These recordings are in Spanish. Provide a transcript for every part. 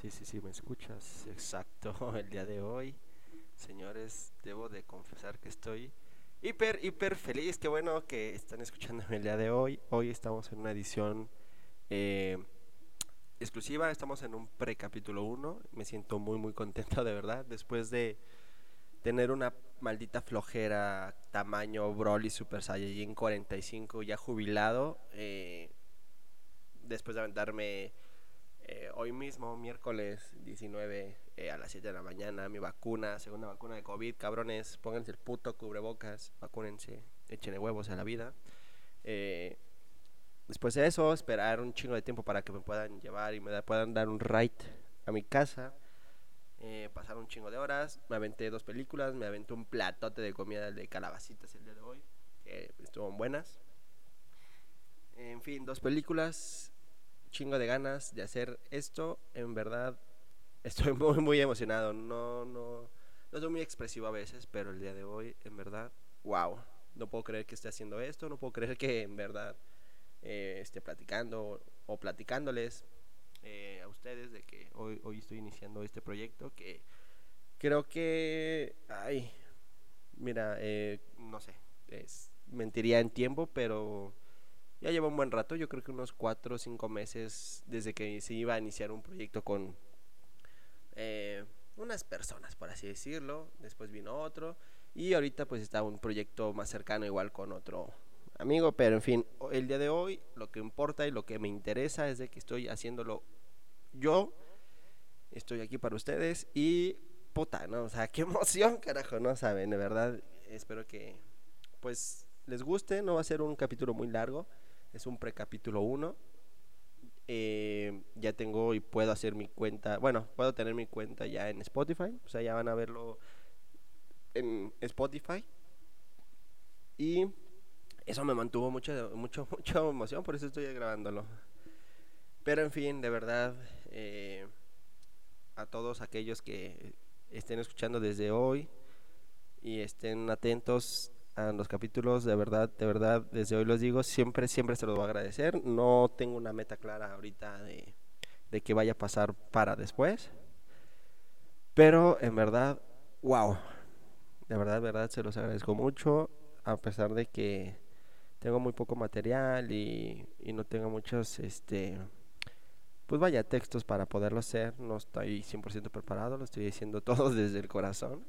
Sí, sí, sí, me escuchas. Exacto. El día de hoy, señores, debo de confesar que estoy hiper, hiper feliz. Qué bueno que están escuchándome el día de hoy. Hoy estamos en una edición eh, exclusiva. Estamos en un precapítulo 1. Me siento muy, muy contento, de verdad. Después de tener una maldita flojera tamaño Broly Super Saiyajin 45 ya jubilado. Eh, después de aventarme eh, hoy mismo, miércoles 19 eh, a las 7 de la mañana, mi vacuna, segunda vacuna de COVID, cabrones, pónganse el puto cubrebocas, vacúnense, échenle huevos a la vida. Eh, después de eso, esperar un chingo de tiempo para que me puedan llevar y me puedan dar un ride a mi casa. pasar un chingo de horas, me aventé dos películas, me aventé un platote de comida de calabacitas el día de hoy, que estuvo buenas. En fin, dos películas, chingo de ganas de hacer esto. En verdad, estoy muy, muy emocionado. No, no, no soy muy expresivo a veces, pero el día de hoy, en verdad, wow. No puedo creer que esté haciendo esto. No puedo creer que en verdad eh, esté platicando o platicándoles eh, a ustedes de que hoy, hoy estoy iniciando este proyecto que creo que, ay, mira, eh, no sé, es, mentiría en tiempo, pero ya lleva un buen rato, yo creo que unos 4 o 5 meses desde que se iba a iniciar un proyecto con eh, unas personas, por así decirlo. Después vino otro y ahorita pues está un proyecto más cercano igual con otro amigo, pero en fin, el día de hoy lo que importa y lo que me interesa es de que estoy haciéndolo yo, estoy aquí para ustedes y puta, ¿no? O sea, qué emoción, carajo, no saben, de verdad, espero que pues les guste, no va a ser un capítulo muy largo es un precapítulo 1. Eh, ya tengo y puedo hacer mi cuenta, bueno, puedo tener mi cuenta ya en Spotify, o sea, ya van a verlo en Spotify. Y eso me mantuvo mucho, mucho, mucha emoción, por eso estoy grabándolo. Pero en fin, de verdad, eh, a todos aquellos que estén escuchando desde hoy y estén atentos a los capítulos, de verdad, de verdad, desde hoy los digo, siempre, siempre se los voy a agradecer. No tengo una meta clara ahorita de, de que vaya a pasar para después. Pero en verdad, wow. De verdad, de verdad, se los agradezco mucho. A pesar de que tengo muy poco material y, y no tengo muchos, este, pues vaya, textos para poderlo hacer. No estoy 100% preparado, lo estoy diciendo todo desde el corazón.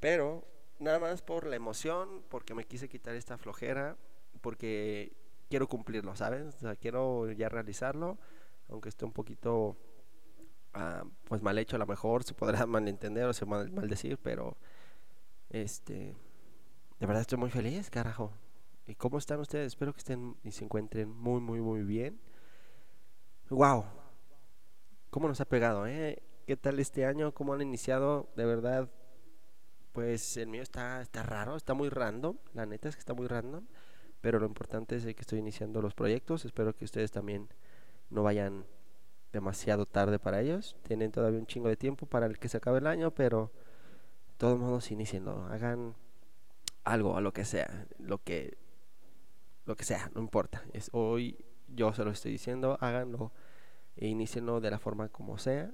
Pero nada más por la emoción, porque me quise quitar esta flojera, porque quiero cumplirlo, ¿sabes? Quiero ya realizarlo, aunque esté un poquito ah, pues mal hecho a lo mejor, se podrá malentender o se mal, decir, pero este de verdad estoy muy feliz, carajo. ¿Y cómo están ustedes? Espero que estén y se encuentren muy muy muy bien. Wow. ¿Cómo nos ha pegado, eh? ¿Qué tal este año? ¿Cómo han iniciado? De verdad pues el mío está, está raro, está muy random. La neta es que está muy random. Pero lo importante es que estoy iniciando los proyectos. Espero que ustedes también no vayan demasiado tarde para ellos. Tienen todavía un chingo de tiempo para el que se acabe el año, pero de todos modos inicienlo. Hagan algo, a lo que sea, lo que lo que sea, no importa. Es hoy yo se lo estoy diciendo, háganlo e inicienlo de la forma como sea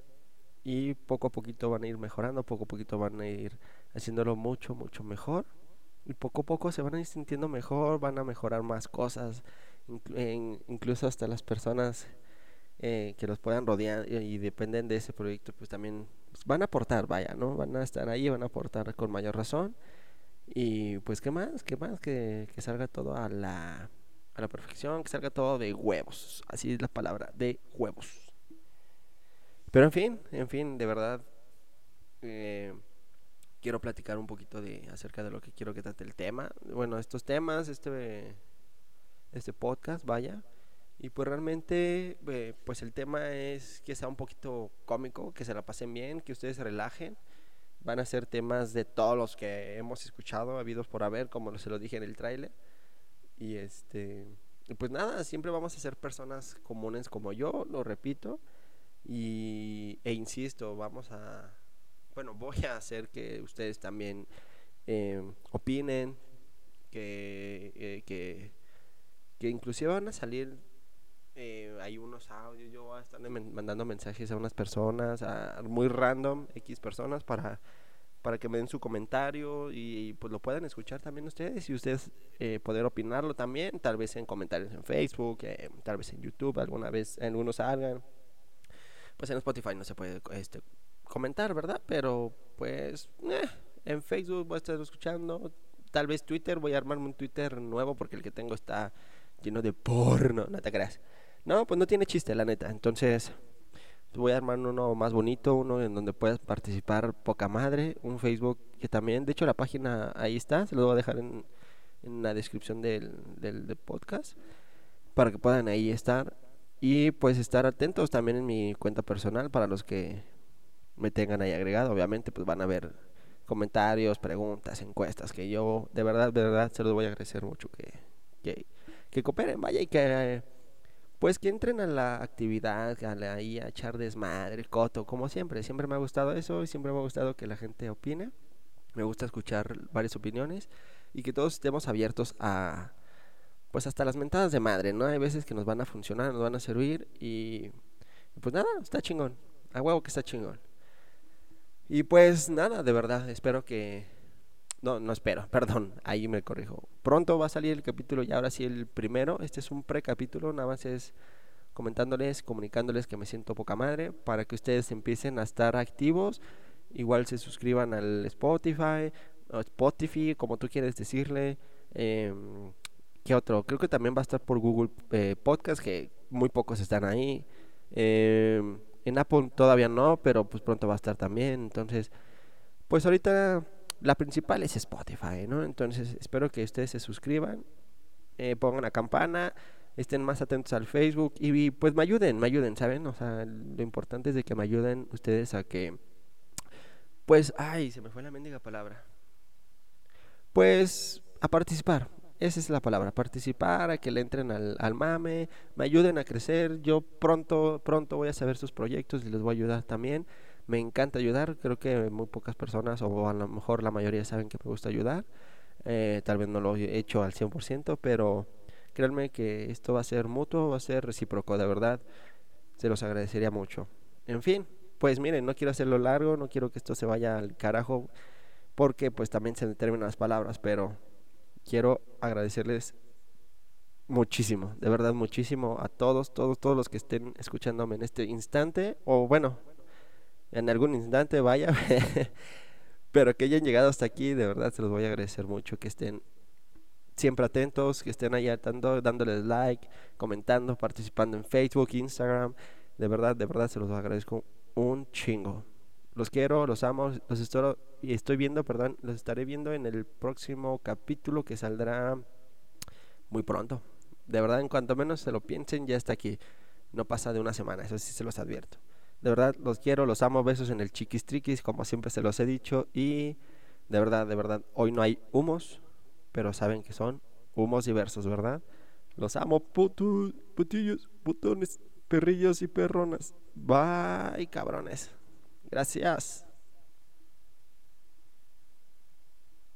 y poco a poquito van a ir mejorando, poco a poquito van a ir haciéndolo mucho, mucho mejor. Y poco a poco se van a ir sintiendo mejor, van a mejorar más cosas, incluso hasta las personas eh, que los puedan rodear y, dependen de ese proyecto, pues también van a aportar, vaya, ¿no? Van a estar ahí, van a aportar con mayor razón. Y pues, ¿qué más? ¿Qué más? Que, que salga todo a la, a la perfección, que salga todo de huevos. Así es la palabra, de huevos. Pero en fin, en fin, de verdad, eh, quiero platicar un poquito de acerca de lo que quiero que trate el tema. Bueno, estos temas, este, este podcast, vaya. Y pues realmente, eh, pues el tema es que sea un poquito cómico, que se la pasen bien, que ustedes se relajen. Van a ser temas de todos los que hemos escuchado, habidos por haber, como se lo dije en el tráiler. Y este, pues nada, siempre vamos a ser personas comunes como yo, lo repito. Y, e insisto, vamos a, bueno, voy a hacer que ustedes también eh, opinen, que, eh, que, que inclusive van a salir eh, hay unos audios, yo voy a estar mandando mensajes a unas personas, a muy random, X personas, para, para que me den su comentario y, pues lo puedan escuchar también ustedes y ustedes eh, poder opinarlo también, tal vez en comentarios en Facebook, tal vez en YouTube, alguna vez algunos salgan. Pues en Spotify no se puede este, comentar, ¿verdad? Pero pues en Facebook voy a estar escuchando, tal vez Twitter, voy a armarme un Twitter nuevo porque el que tengo está lleno de porno, no te creas. No, pues no tiene chiste, la neta. Entonces, voy a armar uno más bonito, uno en donde puedas participar poca madre, un Facebook que también, de hecho la página ahí está, se lo voy a dejar en, en la descripción del, del, podcast para que puedan ahí estar y pues estar atentos también en mi cuenta personal para los que me tengan ahí agregado, obviamente pues van a ver comentarios, preguntas, encuestas, que yo de verdad, de verdad se los voy a agradecer mucho que, que, que cooperen, vaya, y que pues que entren a la actividad, a ahí a echar desmadre, coto, como siempre, siempre me ha gustado eso y siempre me ha gustado que la gente opine, me gusta escuchar varias opiniones y que todos estemos abiertos a, pues hasta las mentadas de madre, ¿no? Hay veces que nos van a funcionar, nos van a servir y pues nada, está chingón, a huevo que está chingón. Y pues nada, de verdad, espero que... No, no espero, perdón, ahí me corrijo. Pronto va a salir el capítulo y ahora sí el primero. Este es un precapítulo, nada más es comentándoles, comunicándoles que me siento poca madre para que ustedes empiecen a estar activos. Igual se suscriban al Spotify, Spotify, como tú quieres decirle. Eh, ¿Qué otro? Creo que también va a estar por Google eh, Podcast, que muy pocos están ahí. Eh, en Apple todavía no, pero pues pronto va a estar también. Entonces, pues ahorita la principal es Spotify, ¿no? Entonces espero que ustedes se suscriban, eh, pongan la campana, estén más atentos al Facebook y pues me ayuden, me ayuden, ¿saben? O sea, lo importante es de que me ayuden ustedes a que, pues, ay, se me fue la mendiga palabra. Pues a participar, esa es la palabra, participar, a que le entren al, al, mame, me ayuden a crecer. Yo pronto, pronto voy a saber sus proyectos y les voy a ayudar también. Me encanta ayudar, creo que muy pocas personas, o a lo mejor la mayoría saben que me gusta ayudar. Eh, tal vez no lo he hecho al 100%, pero créanme que esto va a ser mutuo, va a ser recíproco, de verdad. Se los agradecería mucho. En fin, pues miren, no quiero hacerlo largo, no quiero que esto se vaya al carajo, porque pues también se determinan las palabras, pero quiero agradecerles muchísimo, de verdad muchísimo a todos, todos, todos los que estén escuchándome en este instante, o bueno, en algún instante, vaya, pero que hayan llegado hasta aquí, de verdad se los voy a agradecer mucho, que estén siempre atentos, que estén ahí atando, dándoles like, comentando, participando en Facebook, Instagram, de verdad, de verdad se los agradezco un chingo. Los quiero, los amo, los estoy, estoy viendo, perdón, los estaré viendo en el próximo capítulo que saldrá muy pronto. De verdad, en cuanto menos se lo piensen, ya está aquí. No pasa de una semana, eso sí se los advierto. De verdad, los quiero, los amo, besos en el chiquis triquis, como siempre se los he dicho. Y de verdad, de verdad, hoy no hay humos, pero saben que son humos diversos, ¿verdad? Los amo, putos, putillos, putones, perrillos y perronas. Bye, cabrones. Gracias.